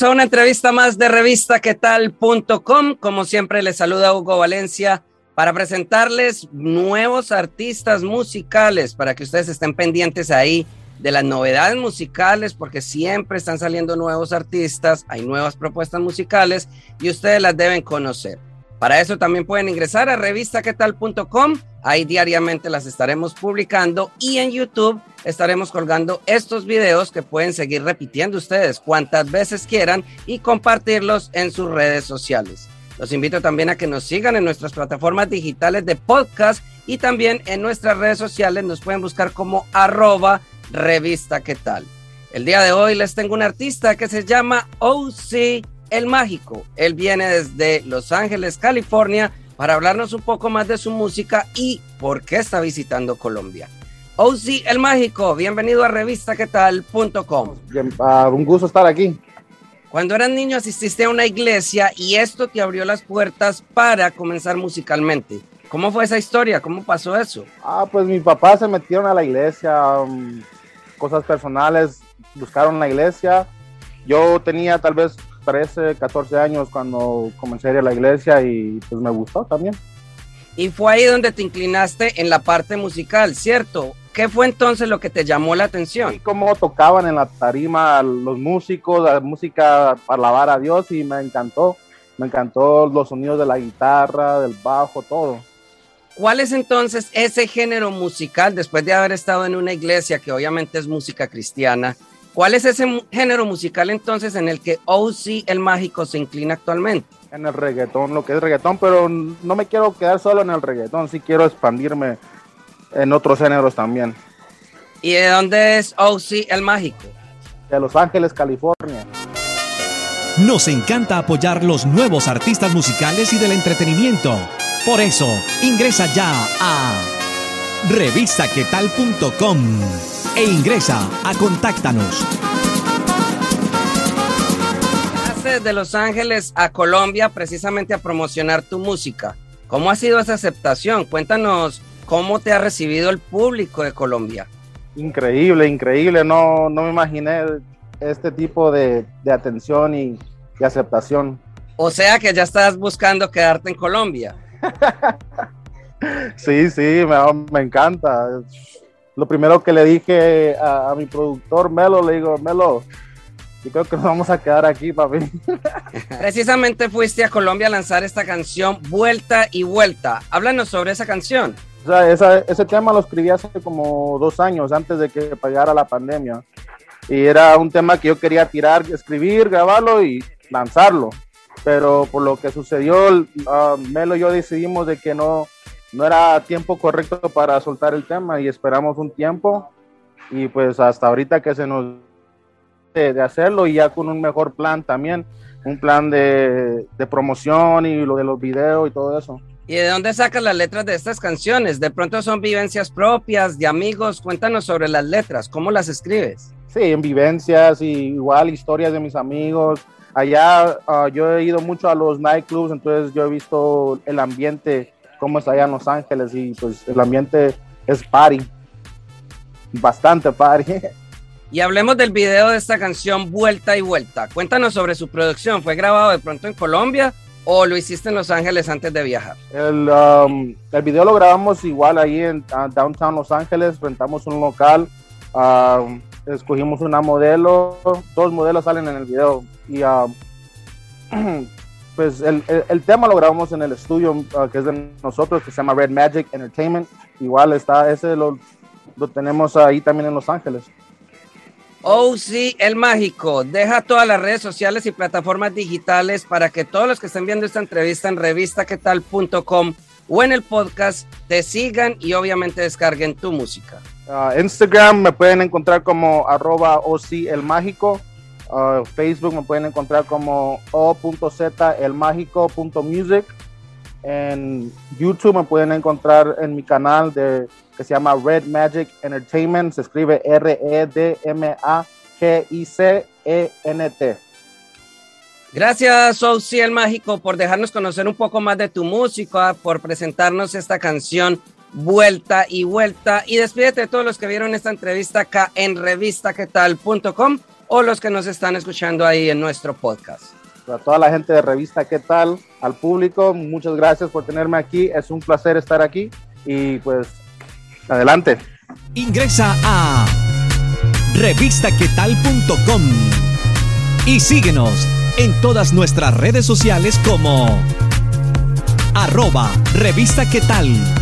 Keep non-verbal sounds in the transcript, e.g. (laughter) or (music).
A una entrevista más de revistaquetal.com. Como siempre, les saluda Hugo Valencia para presentarles nuevos artistas musicales para que ustedes estén pendientes ahí de las novedades musicales porque siempre están saliendo nuevos artistas, hay nuevas propuestas musicales y ustedes las deben conocer. Para eso también pueden ingresar a revistaquetal.com, ahí diariamente las estaremos publicando y en YouTube estaremos colgando estos videos que pueden seguir repitiendo ustedes cuantas veces quieran y compartirlos en sus redes sociales. Los invito también a que nos sigan en nuestras plataformas digitales de podcast y también en nuestras redes sociales nos pueden buscar como arroba revista. El día de hoy les tengo un artista que se llama OC el Mágico. Él viene desde Los Ángeles, California, para hablarnos un poco más de su música y por qué está visitando Colombia. OC El Mágico, bienvenido a revistaquetal.com. Uh, un gusto estar aquí. Cuando eras niño asististe a una iglesia y esto te abrió las puertas para comenzar musicalmente. ¿Cómo fue esa historia? ¿Cómo pasó eso? Ah, pues mi papá se metieron a la iglesia, um, cosas personales, buscaron la iglesia. Yo tenía tal vez 13, 14 años cuando comencé a ir a la iglesia y pues me gustó también. Y fue ahí donde te inclinaste en la parte musical, ¿cierto? ¿Qué fue entonces lo que te llamó la atención? Y cómo tocaban en la tarima los músicos, la música para alabar a Dios y me encantó. Me encantó los sonidos de la guitarra, del bajo, todo. ¿Cuál es entonces ese género musical después de haber estado en una iglesia que obviamente es música cristiana? ¿Cuál es ese género musical entonces en el que OC el mágico se inclina actualmente? En el reggaetón, lo que es reggaetón, pero no me quiero quedar solo en el reggaetón, sí quiero expandirme en otros géneros también. ¿Y de dónde es OC el mágico? De Los Ángeles, California. Nos encanta apoyar los nuevos artistas musicales y del entretenimiento. Por eso, ingresa ya a revistaquetal.com e ingresa a Contáctanos. de Los Ángeles a Colombia precisamente a promocionar tu música. ¿Cómo ha sido esa aceptación? Cuéntanos cómo te ha recibido el público de Colombia. Increíble, increíble. No, no me imaginé este tipo de, de atención y, y, aceptación. O sea que ya estás buscando quedarte en Colombia. (laughs) sí, sí, me, me encanta lo primero que le dije a, mi productor Melo, le digo, Melo, yo creo que nos vamos a quedar aquí, papi. (laughs) Precisamente fuiste a Colombia a lanzar esta canción Vuelta y Vuelta. Háblanos sobre esa canción. O sea, ese tema lo escribí hace como dos años, antes de que pegara la pandemia. Y era un tema que yo quería tirar, escribir, grabarlo y lanzarlo. Pero por lo que sucedió, uh, Melo y yo decidimos de que no, no era tiempo correcto para soltar el tema y esperamos un tiempo y pues hasta ahorita que se nos de, de hacerlo y ya con un mejor plan también, un plan de, de, promoción y lo de los videos y todo eso. ¿Y de dónde sacas las letras de estas canciones? De pronto son vivencias propias, de amigos. Cuéntanos sobre las letras, ¿cómo las escribes? Sí, en vivencias y igual historias de mis amigos. Allá uh, yo he ido mucho a los nightclubs, entonces yo he visto el ambiente cómo es allá en Los Ángeles y pues el ambiente es party, bastante party. (laughs) Y hablemos del video de esta canción Vuelta y Vuelta. Cuéntanos sobre su producción. ¿Fue grabado de pronto en Colombia o lo hiciste en Los Ángeles antes de viajar? El, um, el video lo grabamos igual ahí en uh, Downtown Los Ángeles, rentamos un local, uh, escogimos una modelo, dos modelos salen en el video y uh, (clears throat) pues el, el, el, tema lo grabamos en el estudio uh, que es de nosotros, que se llama Red Magic Entertainment. Igual está, ese lo, lo tenemos ahí también en Los Ángeles. Oh, sí, el mágico. Deja todas las redes sociales y plataformas digitales para que todos los que estén viendo esta entrevista en revistaquetal.com o en el podcast te sigan y obviamente descarguen tu música. Uh, Instagram me pueden encontrar como arroba OC el mágico. Uh, Facebook me pueden encontrar como o.z el music En YouTube me pueden encontrar en mi canal de, que se llama Red Magic Entertainment. Se escribe R-E-D-M-A-G-I-C-E-N-T. Gracias, Ousi el Mágico, por dejarnos conocer un poco más de tu música, por presentarnos esta canción Vuelta y Vuelta. Y despídete de todos los que vieron esta entrevista acá en revistaquetal.com o los que nos están escuchando ahí en nuestro podcast. A toda la gente de Revista ¿Qué tal? Al público, muchas gracias por tenerme aquí. Es un placer estar aquí y pues adelante. Ingresa a revistaquetal.com y síguenos en todas nuestras redes sociales como arroba revista tal.